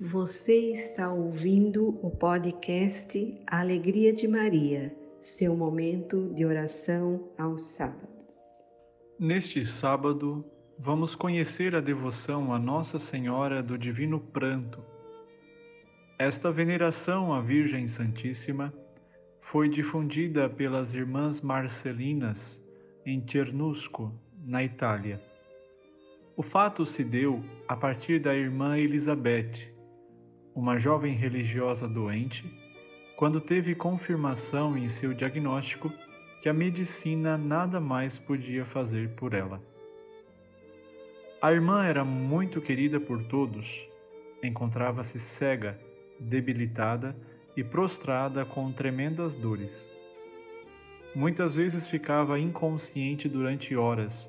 Você está ouvindo o podcast Alegria de Maria, seu momento de oração aos sábados. Neste sábado, vamos conhecer a devoção a Nossa Senhora do Divino Pranto. Esta veneração à Virgem Santíssima foi difundida pelas Irmãs Marcelinas em Cernusco, na Itália. O fato se deu a partir da irmã Elizabeth, uma jovem religiosa doente, quando teve confirmação em seu diagnóstico que a medicina nada mais podia fazer por ela. A irmã era muito querida por todos, encontrava-se cega, debilitada e prostrada com tremendas dores. Muitas vezes ficava inconsciente durante horas,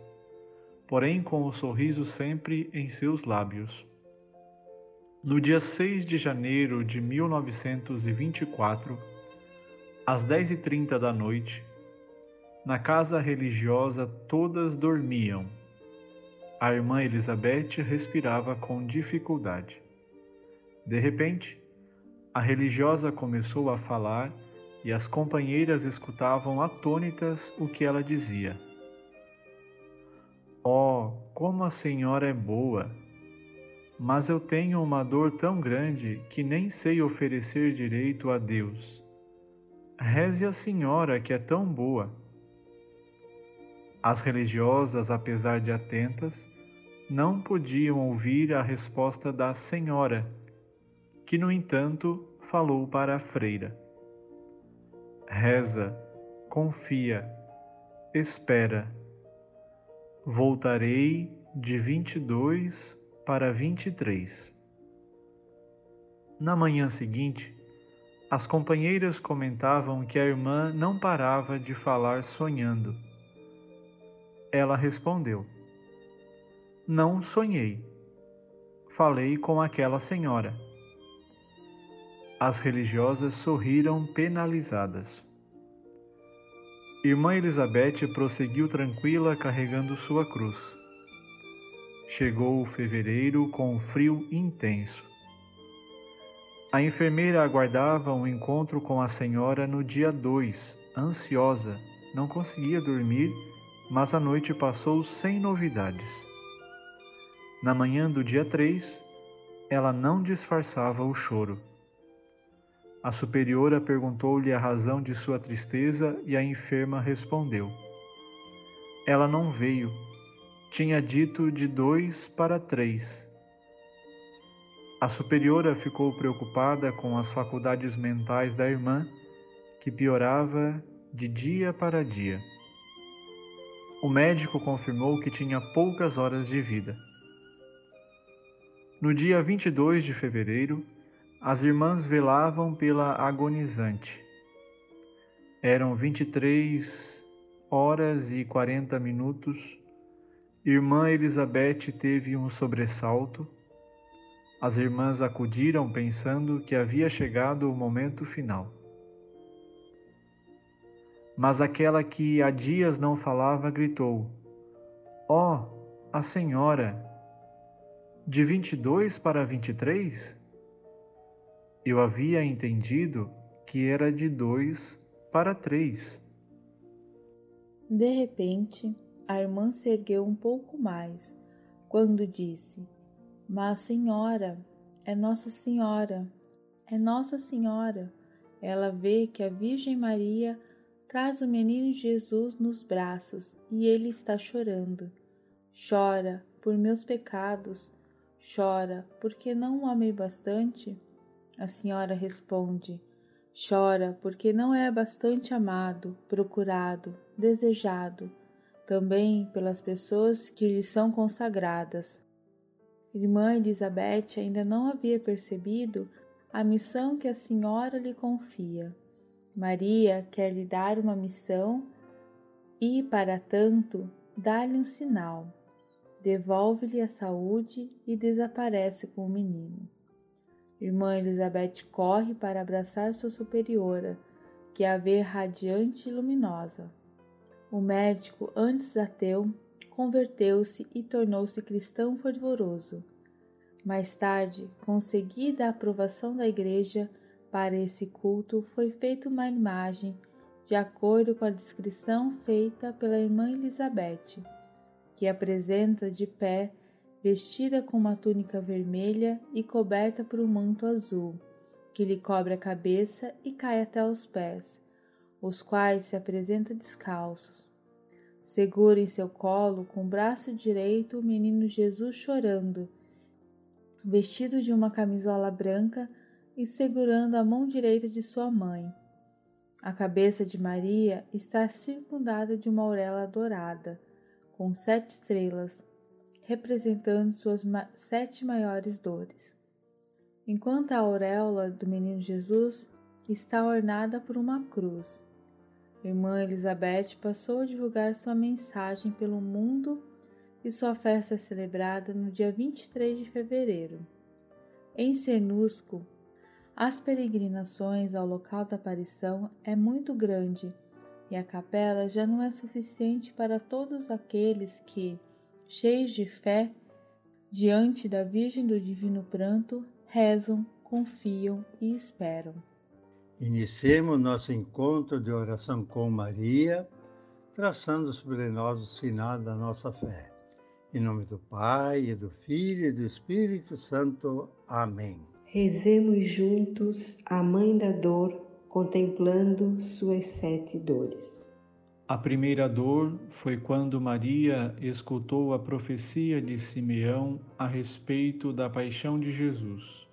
porém com o sorriso sempre em seus lábios. No dia 6 de janeiro de 1924, às 10h30 da noite, na casa religiosa todas dormiam. A irmã Elizabeth respirava com dificuldade. De repente, a religiosa começou a falar e as companheiras escutavam atônitas o que ela dizia. Oh, como a senhora é boa! Mas eu tenho uma dor tão grande que nem sei oferecer direito a Deus. Reze a Senhora que é tão boa. As religiosas, apesar de atentas, não podiam ouvir a resposta da Senhora, que, no entanto, falou para a freira: Reza, confia, espera. Voltarei de vinte e dois para 23. Na manhã seguinte, as companheiras comentavam que a irmã não parava de falar sonhando. Ela respondeu: Não sonhei. Falei com aquela senhora. As religiosas sorriram penalizadas. Irmã Elizabeth prosseguiu tranquila carregando sua cruz. Chegou o fevereiro com um frio intenso. A enfermeira aguardava um encontro com a senhora no dia 2, ansiosa, não conseguia dormir, mas a noite passou sem novidades. Na manhã do dia 3, ela não disfarçava o choro. A superiora perguntou-lhe a razão de sua tristeza e a enferma respondeu: Ela não veio tinha dito de dois para três. A superiora ficou preocupada com as faculdades mentais da irmã, que piorava de dia para dia. O médico confirmou que tinha poucas horas de vida. No dia 22 de fevereiro, as irmãs velavam pela agonizante. Eram 23 horas e 40 minutos Irmã Elizabeth teve um sobressalto. As irmãs acudiram pensando que havia chegado o momento final. Mas aquela que há dias não falava gritou: Ó, oh, a senhora! De 22 para 23? Eu havia entendido que era de dois para três. De repente, a irmã se ergueu um pouco mais, quando disse: Mas, senhora, é Nossa Senhora, é Nossa Senhora. Ela vê que a Virgem Maria traz o menino Jesus nos braços e ele está chorando. Chora por meus pecados, chora porque não o amei bastante. A senhora responde: Chora porque não é bastante amado, procurado, desejado também pelas pessoas que lhe são consagradas. Irmã Elizabeth ainda não havia percebido a missão que a Senhora lhe confia. Maria quer lhe dar uma missão e, para tanto, dá-lhe um sinal. Devolve-lhe a saúde e desaparece com o menino. Irmã Elizabeth corre para abraçar sua superiora, que a vê radiante e luminosa. O médico, antes ateu, converteu-se e tornou-se cristão fervoroso. Mais tarde, conseguida a aprovação da Igreja para esse culto, foi feita uma imagem de acordo com a descrição feita pela irmã Elizabeth, que apresenta de pé, vestida com uma túnica vermelha e coberta por um manto azul, que lhe cobre a cabeça e cai até os pés, os quais se apresenta descalços. Segura em seu colo, com o braço direito, o menino Jesus chorando, vestido de uma camisola branca e segurando a mão direita de sua mãe. A cabeça de Maria está circundada de uma auréola dourada, com sete estrelas, representando suas sete maiores dores. Enquanto a auréola do menino Jesus está ornada por uma cruz. Irmã Elizabeth passou a divulgar sua mensagem pelo mundo e sua festa é celebrada no dia 23 de fevereiro. Em Cernusco, as peregrinações ao local da aparição é muito grande e a capela já não é suficiente para todos aqueles que, cheios de fé, diante da Virgem do Divino Pranto, rezam, confiam e esperam. Iniciemos nosso encontro de oração com Maria, traçando sobre nós o sinal da nossa fé. Em nome do Pai, e do Filho e do Espírito Santo. Amém. Rezemos juntos a Mãe da Dor, contemplando suas sete dores. A primeira dor foi quando Maria escutou a profecia de Simeão a respeito da paixão de Jesus.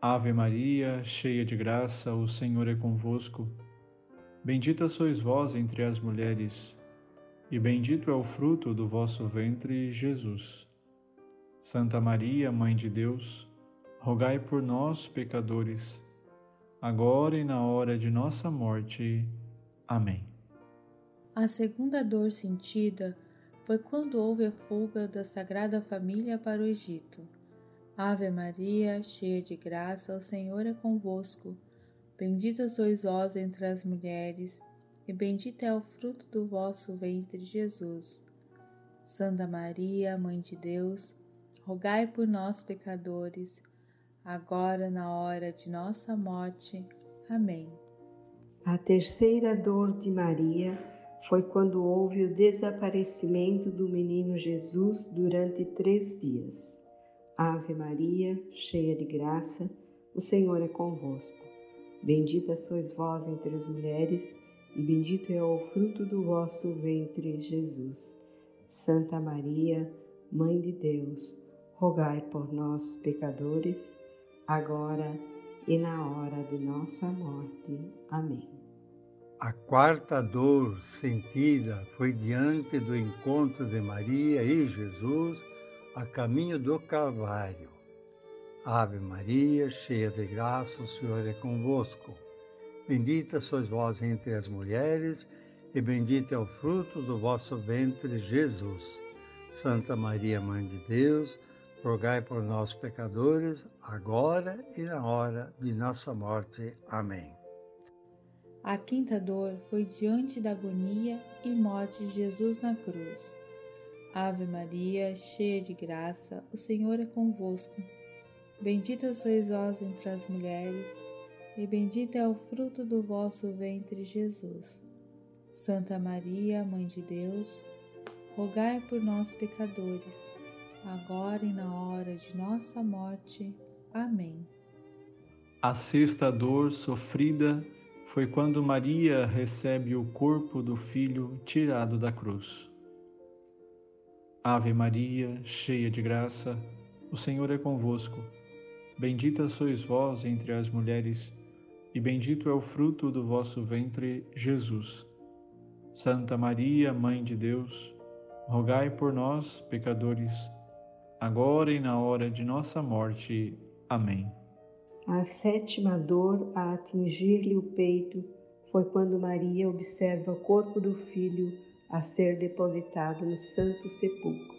Ave Maria, cheia de graça, o Senhor é convosco. Bendita sois vós entre as mulheres, e bendito é o fruto do vosso ventre, Jesus. Santa Maria, Mãe de Deus, rogai por nós, pecadores, agora e na hora de nossa morte. Amém. A segunda dor sentida foi quando houve a fuga da Sagrada Família para o Egito. Ave Maria, cheia de graça, o Senhor é convosco. Bendita sois vós entre as mulheres, e bendito é o fruto do vosso ventre, Jesus. Santa Maria, Mãe de Deus, rogai por nós, pecadores, agora na hora de nossa morte. Amém. A terceira dor de Maria foi quando houve o desaparecimento do menino Jesus durante três dias. Ave Maria, cheia de graça, o Senhor é convosco. Bendita sois vós entre as mulheres, e bendito é o fruto do vosso ventre, Jesus. Santa Maria, Mãe de Deus, rogai por nós, pecadores, agora e na hora de nossa morte. Amém. A quarta dor sentida foi diante do encontro de Maria e Jesus a caminho do Calvário. Ave Maria, cheia de graça, o Senhor é convosco. Bendita sois vós entre as mulheres, e bendito é o fruto do vosso ventre, Jesus. Santa Maria, Mãe de Deus, rogai por nós, pecadores, agora e na hora de nossa morte. Amém. A quinta dor foi diante da agonia e morte de Jesus na cruz. Ave Maria, cheia de graça, o Senhor é convosco. Bendita sois vós entre as mulheres, e bendito é o fruto do vosso ventre, Jesus. Santa Maria, Mãe de Deus, rogai por nós, pecadores agora e na hora de nossa morte. Amém. A sexta dor sofrida foi quando Maria recebe o corpo do filho tirado da cruz. Ave Maria, cheia de graça, o Senhor é convosco. Bendita sois vós entre as mulheres, e bendito é o fruto do vosso ventre, Jesus. Santa Maria, Mãe de Deus, rogai por nós, pecadores, agora e na hora de nossa morte. Amém. A sétima dor a atingir-lhe o peito foi quando Maria observa o corpo do filho a ser depositado no Santo Sepulcro.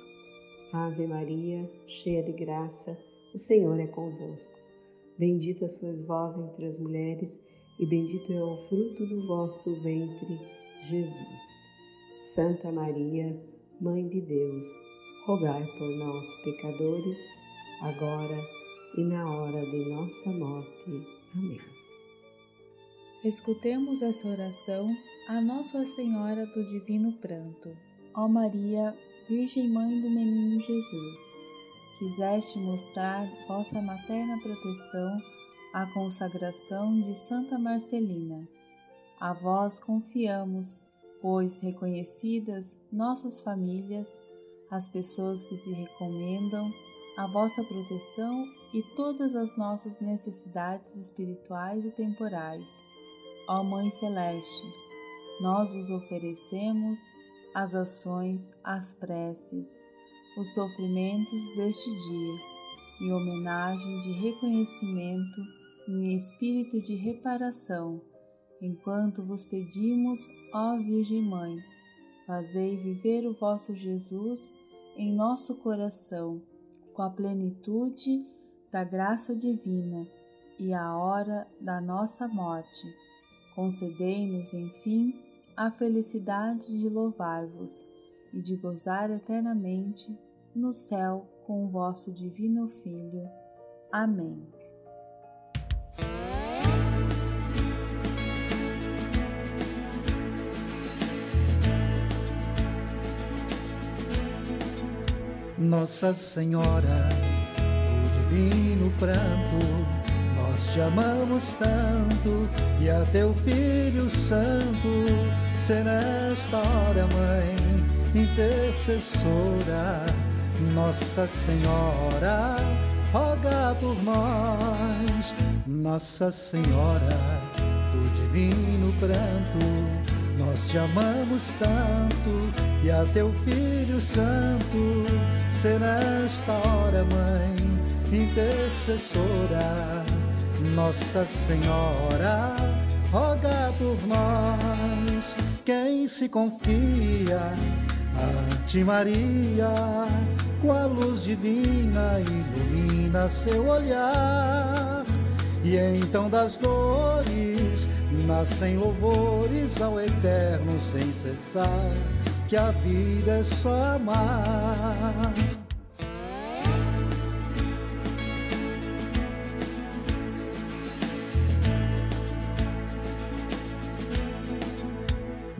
Ave Maria, cheia de graça, o Senhor é convosco. Bendita sois vós entre as mulheres, e bendito é o fruto do vosso ventre, Jesus. Santa Maria, Mãe de Deus, rogai por nós, pecadores, agora e na hora de nossa morte. Amém. Escutemos essa oração a Nossa Senhora do Divino Pranto. Ó Maria, Virgem Mãe do Menino Jesus, quiseste mostrar vossa materna proteção à consagração de Santa Marcelina. A vós confiamos, pois reconhecidas nossas famílias, as pessoas que se recomendam, a vossa proteção e todas as nossas necessidades espirituais e temporais. Ó Mãe Celeste, nós vos oferecemos as ações, as preces, os sofrimentos deste dia, em homenagem de reconhecimento em espírito de reparação, enquanto vos pedimos, ó Virgem Mãe, fazei viver o vosso Jesus em nosso coração, com a plenitude da graça divina e a hora da nossa morte. Concedei-nos, enfim, a felicidade de louvar-vos e de gozar eternamente no céu com o vosso Divino Filho. Amém. Nossa Senhora do Divino Pranto, nós te amamos tanto e a teu Filho Santo ser nesta hora, Mãe, intercessora. Nossa Senhora, roga por nós. Nossa Senhora do Divino Pranto, nós te amamos tanto e a teu Filho Santo ser nesta hora, Mãe, intercessora. Nossa Senhora, roga por nós. Quem se confia a ti, Maria, com a luz divina ilumina seu olhar. E então das dores nascem louvores ao eterno sem cessar, que a vida é só amar.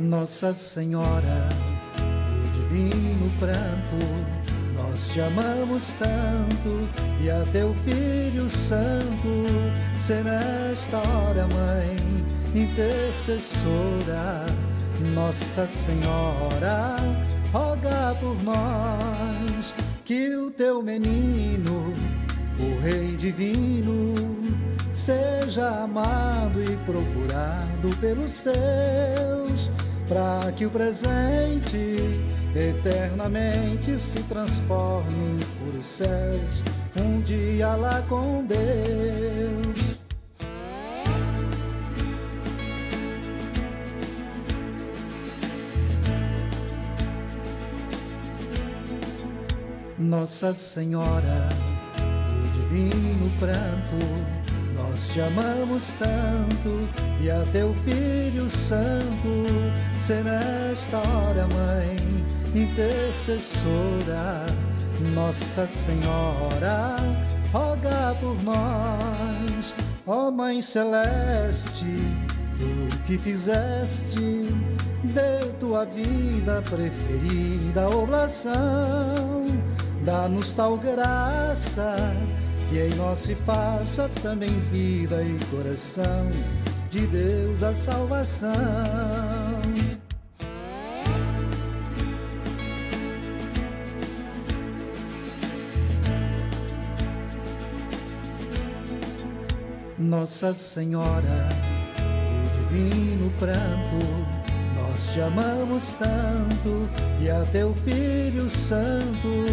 Nossa Senhora do Divino Pranto, nós te amamos tanto e a teu Filho Santo ser nesta hora, Mãe intercessora, Nossa Senhora, roga por nós que o teu menino, o Rei Divino, seja amado e procurado pelos teus, para que o presente eternamente se transforme em puros céus, um dia lá com Deus. Nossa Senhora do Divino Pranto, nós te amamos tanto e a teu Filho Santo ser nesta hora, Mãe, intercessora. Nossa Senhora, roga por nós, ó Mãe Celeste, tu que fizeste de tua vida preferida oblação Dá-nos tal graça que em nós se faça também vida e coração de Deus a salvação. Nossa Senhora do Divino Pranto nós te amamos tanto e a teu Filho Santo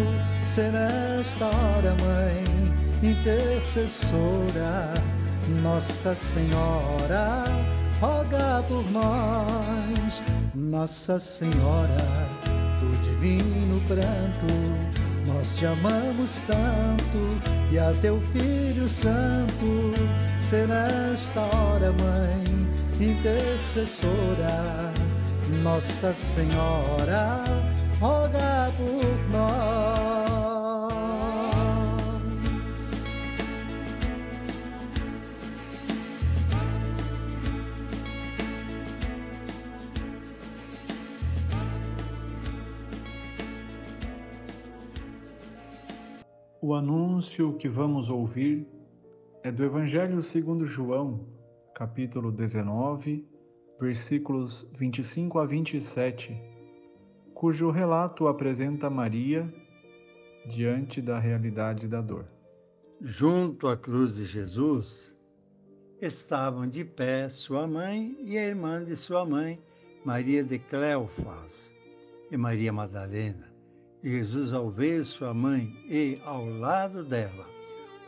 ser nesta hora, Mãe, intercessora. Nossa Senhora, roga por nós. Nossa Senhora, do divino pranto, nós te amamos tanto e a teu Filho Santo ser nesta hora, Mãe, intercessora. Nossa Senhora, roga por nós. O anúncio que vamos ouvir é do Evangelho segundo João, capítulo 19, versículos 25 a 27, cujo relato apresenta Maria diante da realidade da dor. Junto à cruz de Jesus estavam de pé sua mãe e a irmã de sua mãe, Maria de Cleofas e Maria Madalena. Jesus, ao ver sua mãe e ao lado dela,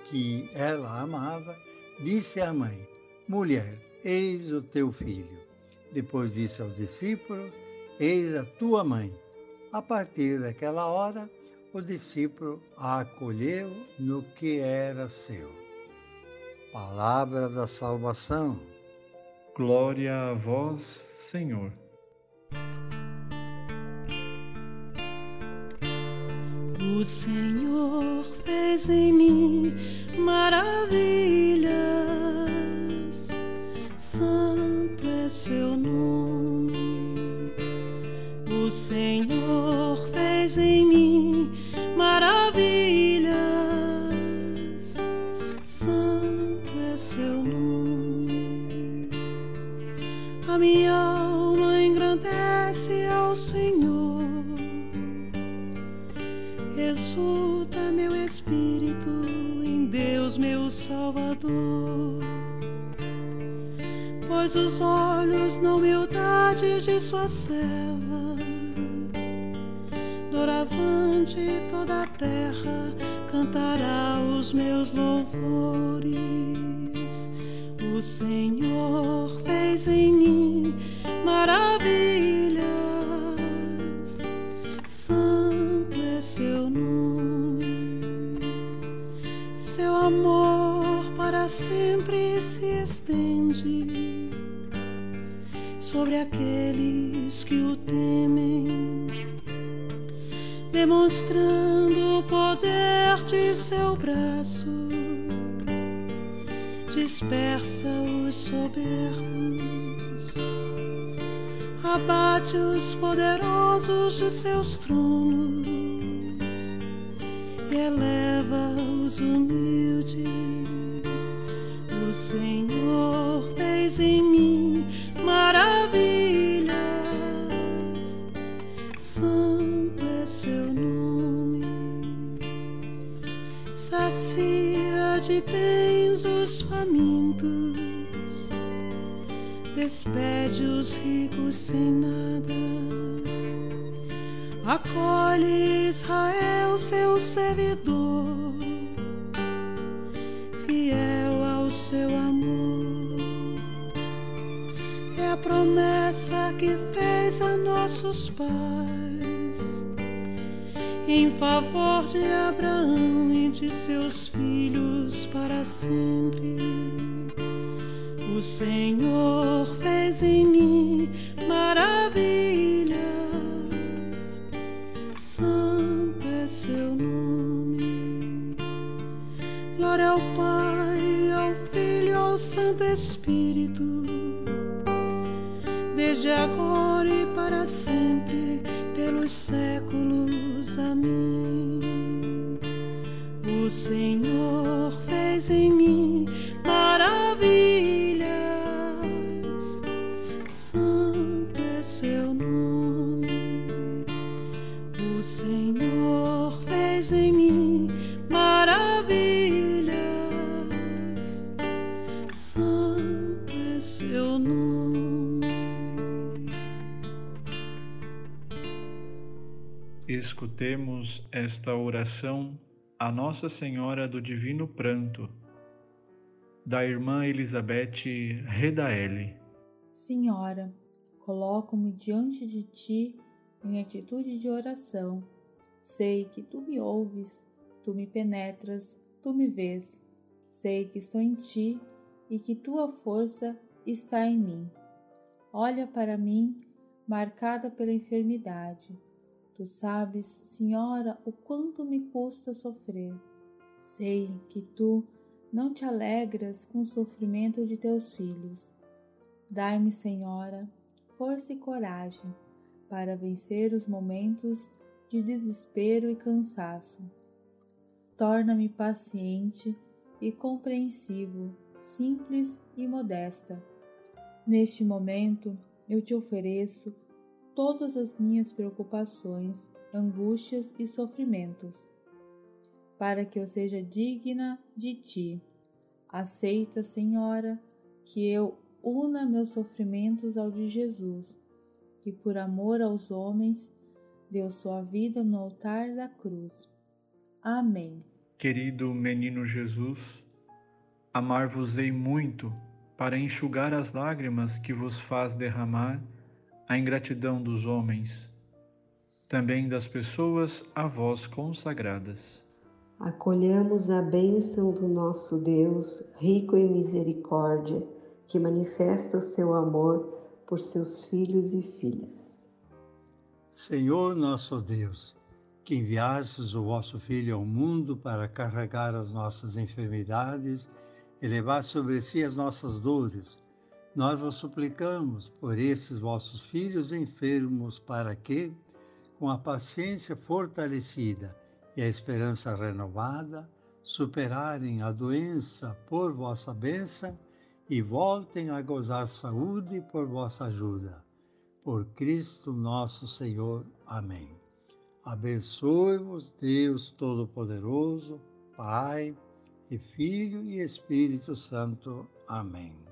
que ela amava, disse à mãe: Mulher, eis o teu filho. Depois disse ao discípulo: Eis a tua mãe. A partir daquela hora, o discípulo a acolheu no que era seu. Palavra da salvação. Glória a vós, Senhor. O Senhor fez em mim maravilhas, santo é seu nome. O Senhor fez em mim maravilhas, santo é seu nome. A minha alma engrandece ao Senhor exulta meu espírito em Deus, meu Salvador. Pois os olhos na humildade de sua serva, doravante toda a terra cantará os meus louvores. O Senhor fez em mim maravilhas. Amor para sempre se estende sobre aqueles que o temem, demonstrando o poder de seu braço, dispersa os soberbos abate os poderosos de seus tronos eleva os humildes. O Senhor fez em mim maravilhas, santo é seu nome. Sacia de bens os famintos despede os ricos sem nada. Acolhe Israel, seu servidor, fiel ao seu amor. É a promessa que fez a nossos pais em favor de Abraão e de seus filhos para sempre. O Senhor fez em mim maravilhas, Espírito, desde agora e para sempre, pelos séculos. Amém. O Senhor fez em mim escutemos esta oração a Nossa Senhora do Divino Pranto, da irmã Elizabeth Redaeli. Senhora, coloco-me diante de ti em atitude de oração. Sei que tu me ouves, tu me penetras, tu me vês. Sei que estou em ti e que tua força está em mim. Olha para mim, marcada pela enfermidade Tu sabes, Senhora, o quanto me custa sofrer. Sei que tu não te alegras com o sofrimento de teus filhos. Dai-me, Senhora, força e coragem para vencer os momentos de desespero e cansaço. Torna-me paciente e compreensivo, simples e modesta. Neste momento, eu te ofereço todas as minhas preocupações, angústias e sofrimentos, para que eu seja digna de ti. Aceita, Senhora, que eu una meus sofrimentos ao de Jesus, que por amor aos homens deu sua vida no altar da cruz. Amém. Querido menino Jesus, amar-vos-ei muito para enxugar as lágrimas que vos faz derramar a ingratidão dos homens, também das pessoas a vós consagradas. Acolhamos a bênção do nosso Deus, rico em misericórdia, que manifesta o seu amor por seus filhos e filhas. Senhor nosso Deus, que enviastes o vosso Filho ao mundo para carregar as nossas enfermidades e levar sobre si as nossas dores, nós vos suplicamos por esses vossos filhos enfermos, para que, com a paciência fortalecida e a esperança renovada, superarem a doença por vossa bênção e voltem a gozar saúde por vossa ajuda. Por Cristo nosso Senhor. Amém. Abençoe-vos, Deus Todo-Poderoso, Pai e Filho e Espírito Santo. Amém.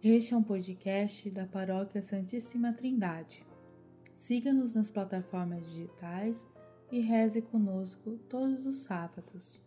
Este é um podcast da Paróquia Santíssima Trindade. Siga-nos nas plataformas digitais e reze conosco todos os sábados.